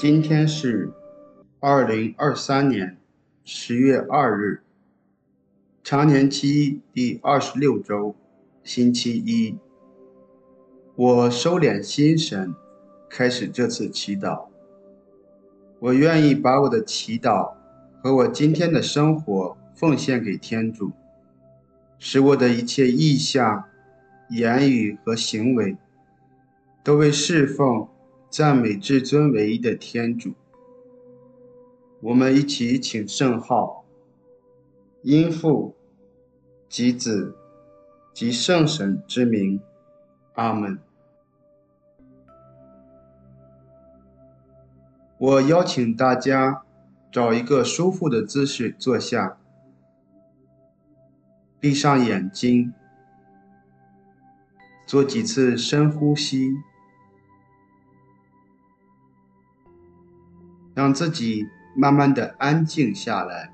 今天是二零二三年十月二日，常年期第二十六周，星期一。我收敛心神，开始这次祈祷。我愿意把我的祈祷和我今天的生活奉献给天主，使我的一切意向、言语和行为都为侍奉、赞美至尊唯一的天主。我们一起请圣号，因父及子及圣神之名，阿门。我邀请大家找一个舒服的姿势坐下，闭上眼睛，做几次深呼吸，让自己慢慢的安静下来。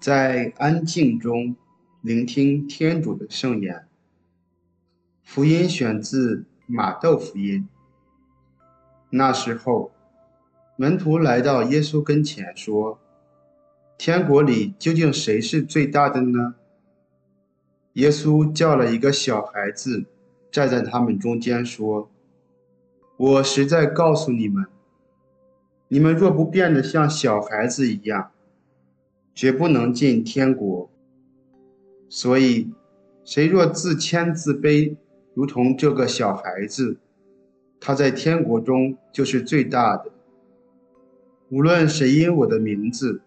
在安静中聆听天主的圣言。福音选自马窦福音。那时候，门徒来到耶稣跟前说：“天国里究竟谁是最大的呢？”耶稣叫了一个小孩子站在他们中间说：“我实在告诉你们，你们若不变得像小孩子一样。”绝不能进天国。所以，谁若自谦自卑，如同这个小孩子，他在天国中就是最大的。无论谁因我的名字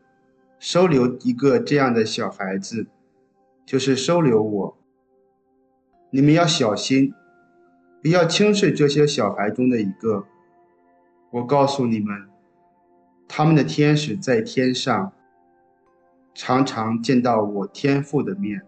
收留一个这样的小孩子，就是收留我。你们要小心，不要轻视这些小孩中的一个。我告诉你们，他们的天使在天上。常常见到我天父的面。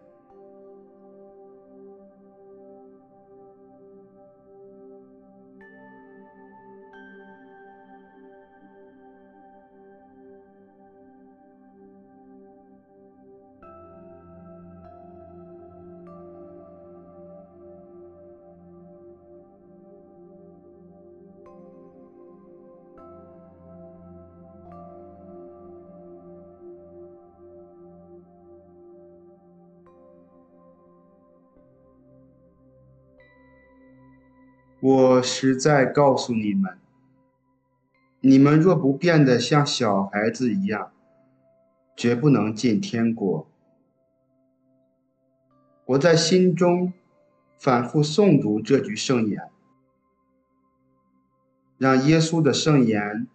我实在告诉你们，你们若不变得像小孩子一样，绝不能进天国。我在心中反复诵读这句圣言，让耶稣的圣言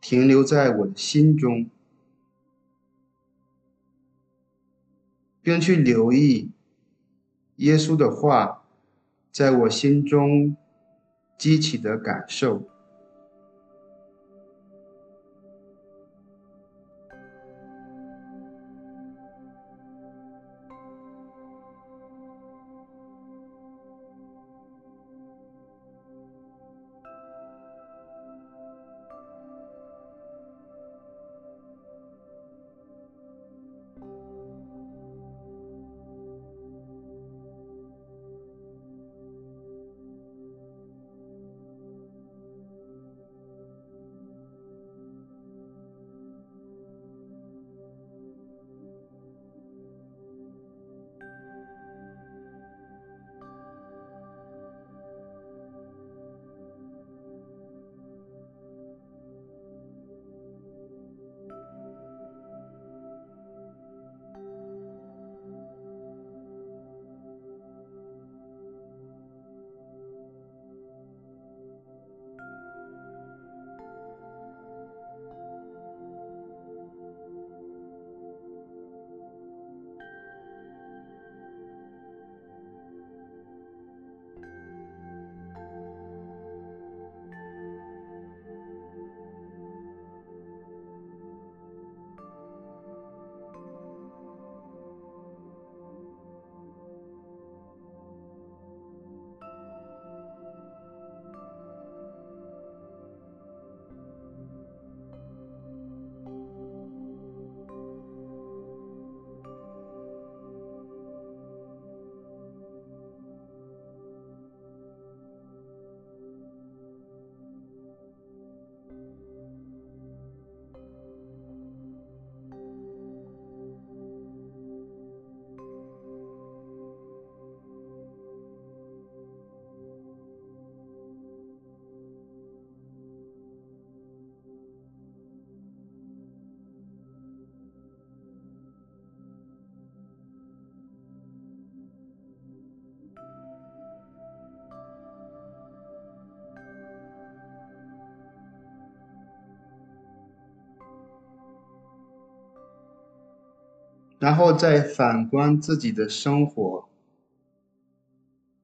停留在我的心中，并去留意耶稣的话在我心中激起的感受。然后再反观自己的生活，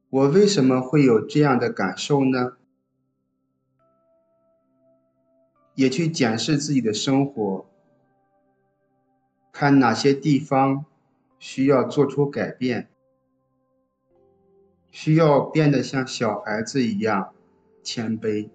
我为什么会有这样的感受呢？也去检视自己的生活，看哪些地方需要做出改变，需要变得像小孩子一样谦卑。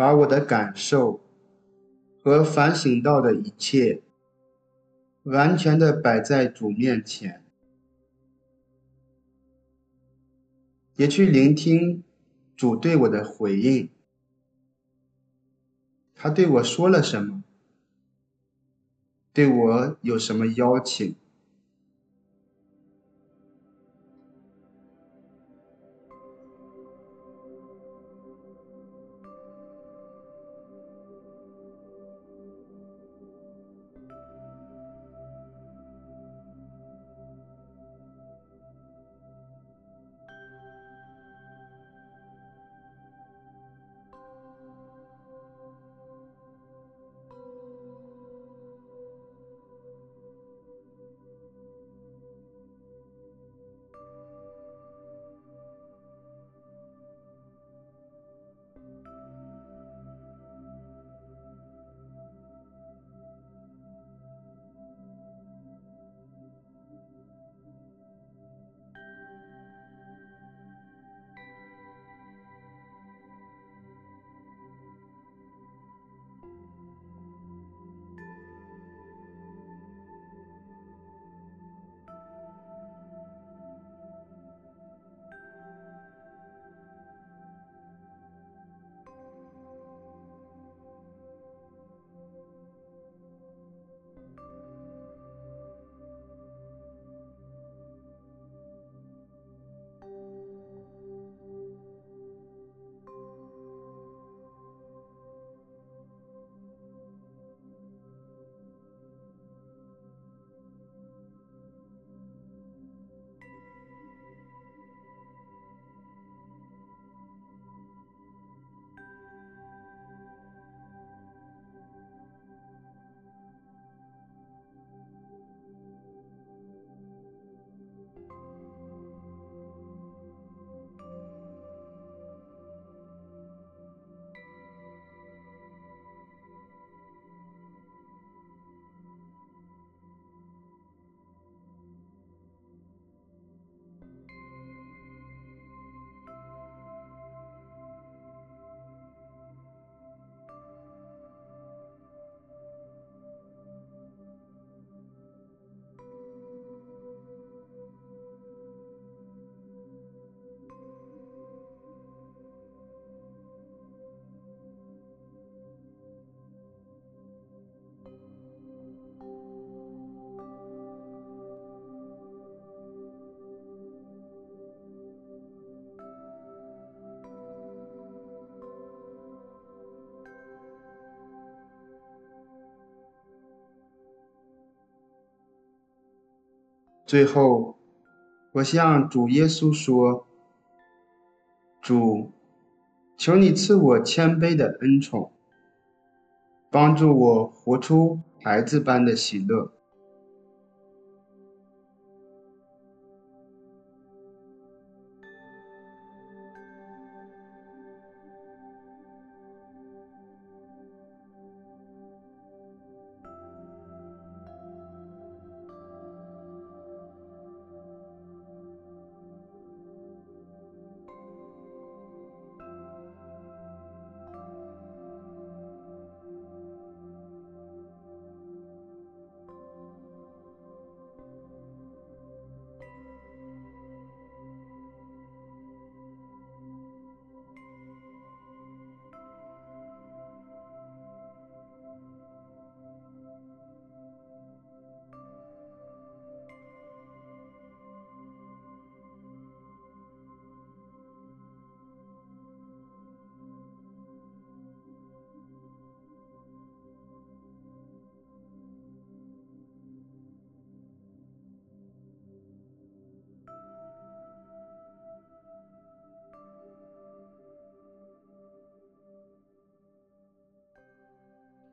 把我的感受和反省到的一切，完全的摆在主面前，也去聆听主对我的回应。他对我说了什么？对我有什么邀请？最后，我向主耶稣说：“主，求你赐我谦卑的恩宠，帮助我活出孩子般的喜乐。”